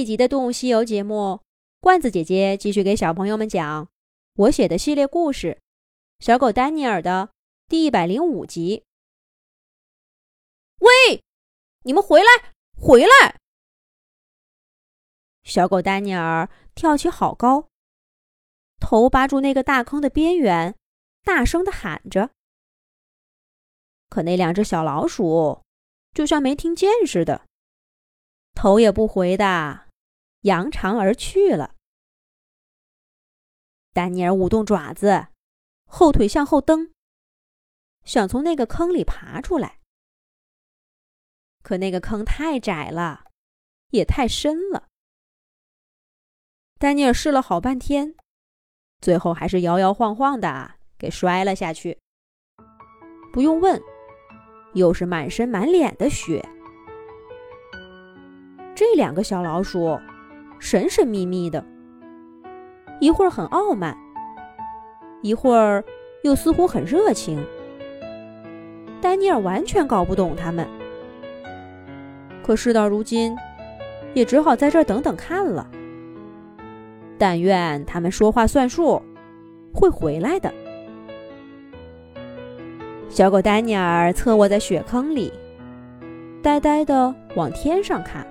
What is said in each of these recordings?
一集的《动物西游》节目，罐子姐姐继续给小朋友们讲我写的系列故事《小狗丹尼尔》的第一百零五集。喂，你们回来，回来！小狗丹尼尔跳起好高，头扒住那个大坑的边缘，大声的喊着。可那两只小老鼠就像没听见似的。头也不回的扬长而去了。丹尼尔舞动爪子，后腿向后蹬，想从那个坑里爬出来。可那个坑太窄了，也太深了。丹尼尔试了好半天，最后还是摇摇晃晃的给摔了下去。不用问，又是满身满脸的血。这两个小老鼠，神神秘秘的，一会儿很傲慢，一会儿又似乎很热情。丹尼尔完全搞不懂他们，可事到如今，也只好在这儿等等看了。但愿他们说话算数，会回来的。小狗丹尼尔侧卧在雪坑里，呆呆的往天上看。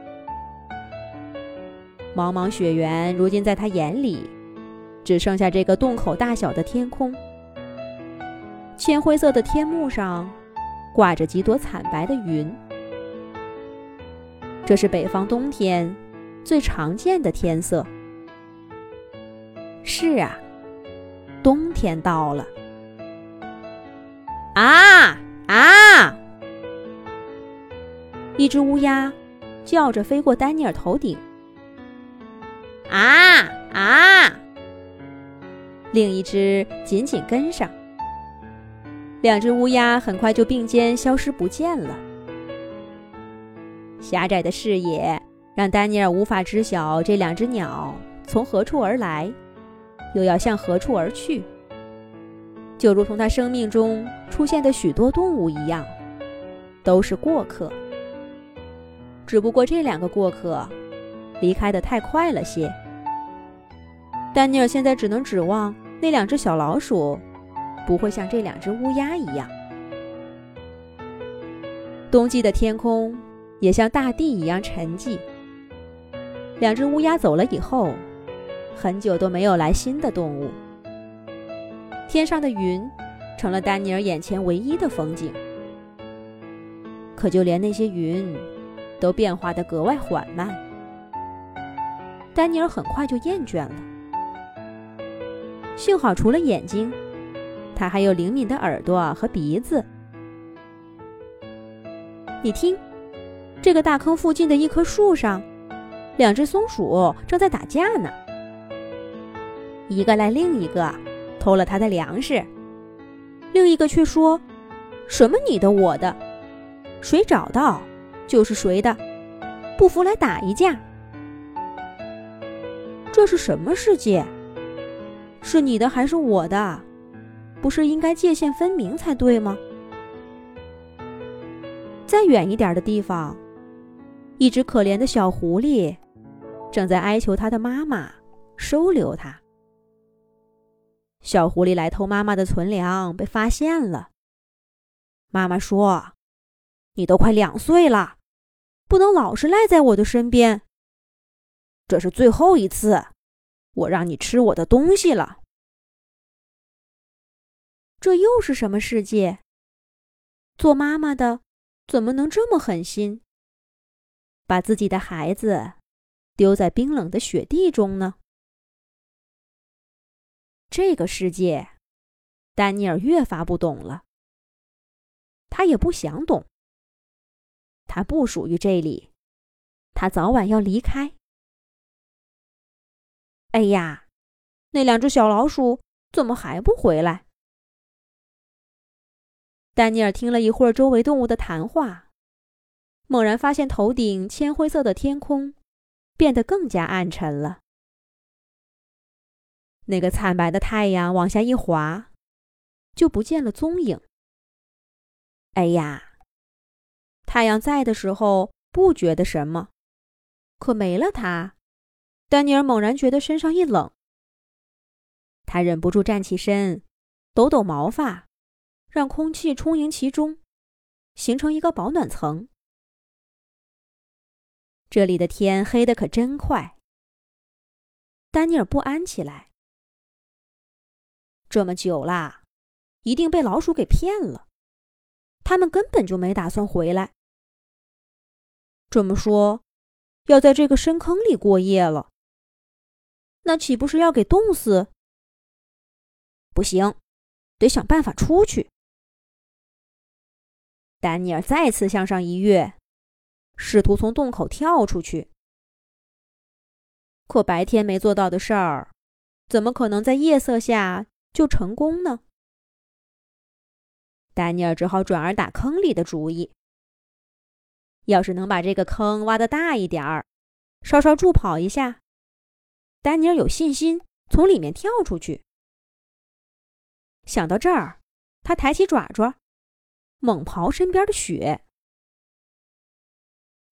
茫茫雪原，如今在他眼里，只剩下这个洞口大小的天空。浅灰色的天幕上，挂着几朵惨白的云。这是北方冬天最常见的天色。是啊，冬天到了。啊啊！一只乌鸦叫着飞过丹尼尔头顶。啊啊！另一只紧紧跟上，两只乌鸦很快就并肩消失不见了。狭窄的视野让丹尼尔无法知晓这两只鸟从何处而来，又要向何处而去。就如同他生命中出现的许多动物一样，都是过客。只不过这两个过客。离开的太快了些，丹尼尔现在只能指望那两只小老鼠不会像这两只乌鸦一样。冬季的天空也像大地一样沉寂。两只乌鸦走了以后，很久都没有来新的动物。天上的云成了丹尼尔眼前唯一的风景。可就连那些云，都变化得格外缓慢。丹尼尔很快就厌倦了。幸好，除了眼睛，他还有灵敏的耳朵和鼻子。你听，这个大坑附近的一棵树上，两只松鼠正在打架呢。一个赖另一个偷了他的粮食，另一个却说：“什么你的我的，谁找到就是谁的，不服来打一架。”这是什么世界？是你的还是我的？不是应该界限分明才对吗？再远一点的地方，一只可怜的小狐狸正在哀求它的妈妈收留它。小狐狸来偷妈妈的存粮，被发现了。妈妈说：“你都快两岁了，不能老是赖在我的身边。”这是最后一次，我让你吃我的东西了。这又是什么世界？做妈妈的怎么能这么狠心，把自己的孩子丢在冰冷的雪地中呢？这个世界，丹尼尔越发不懂了。他也不想懂。他不属于这里，他早晚要离开。哎呀，那两只小老鼠怎么还不回来？丹尼尔听了一会儿周围动物的谈话，猛然发现头顶铅灰色的天空变得更加暗沉了。那个惨白的太阳往下一滑，就不见了踪影。哎呀，太阳在的时候不觉得什么，可没了它。丹尼尔猛然觉得身上一冷，他忍不住站起身，抖抖毛发，让空气充盈其中，形成一个保暖层。这里的天黑的可真快。丹尼尔不安起来。这么久啦，一定被老鼠给骗了，他们根本就没打算回来。这么说，要在这个深坑里过夜了。那岂不是要给冻死？不行，得想办法出去。丹尼尔再次向上一跃，试图从洞口跳出去。可白天没做到的事儿，怎么可能在夜色下就成功呢？丹尼尔只好转而打坑里的主意。要是能把这个坑挖得大一点儿，稍稍助跑一下。丹尼尔有信心从里面跳出去。想到这儿，他抬起爪爪，猛刨身边的雪。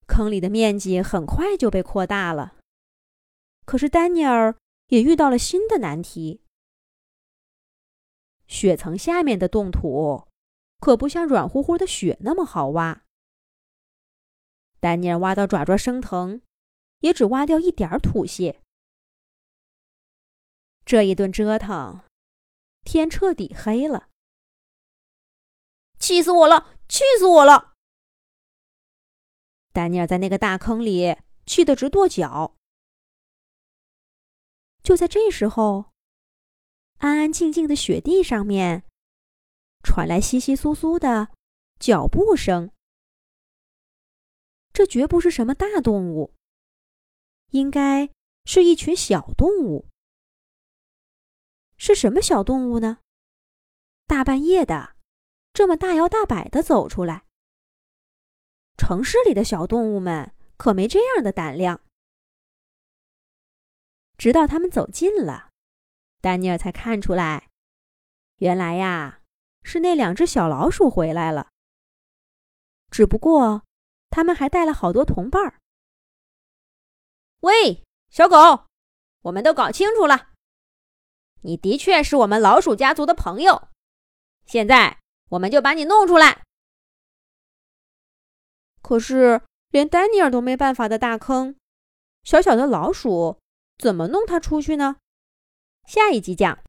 坑里的面积很快就被扩大了。可是丹尼尔也遇到了新的难题：雪层下面的冻土可不像软乎乎的雪那么好挖。丹尼尔挖到爪爪生疼，也只挖掉一点土屑。这一顿折腾，天彻底黑了。气死我了！气死我了！丹尼尔在那个大坑里气得直跺脚。就在这时候，安安静静的雪地上面传来窸窸窣窣的脚步声。这绝不是什么大动物，应该是一群小动物。是什么小动物呢？大半夜的，这么大摇大摆的走出来。城市里的小动物们可没这样的胆量。直到他们走近了，丹尼尔才看出来，原来呀，是那两只小老鼠回来了。只不过，他们还带了好多同伴儿。喂，小狗，我们都搞清楚了。你的确是我们老鼠家族的朋友，现在我们就把你弄出来。可是连丹尼尔都没办法的大坑，小小的老鼠怎么弄它出去呢？下一集讲。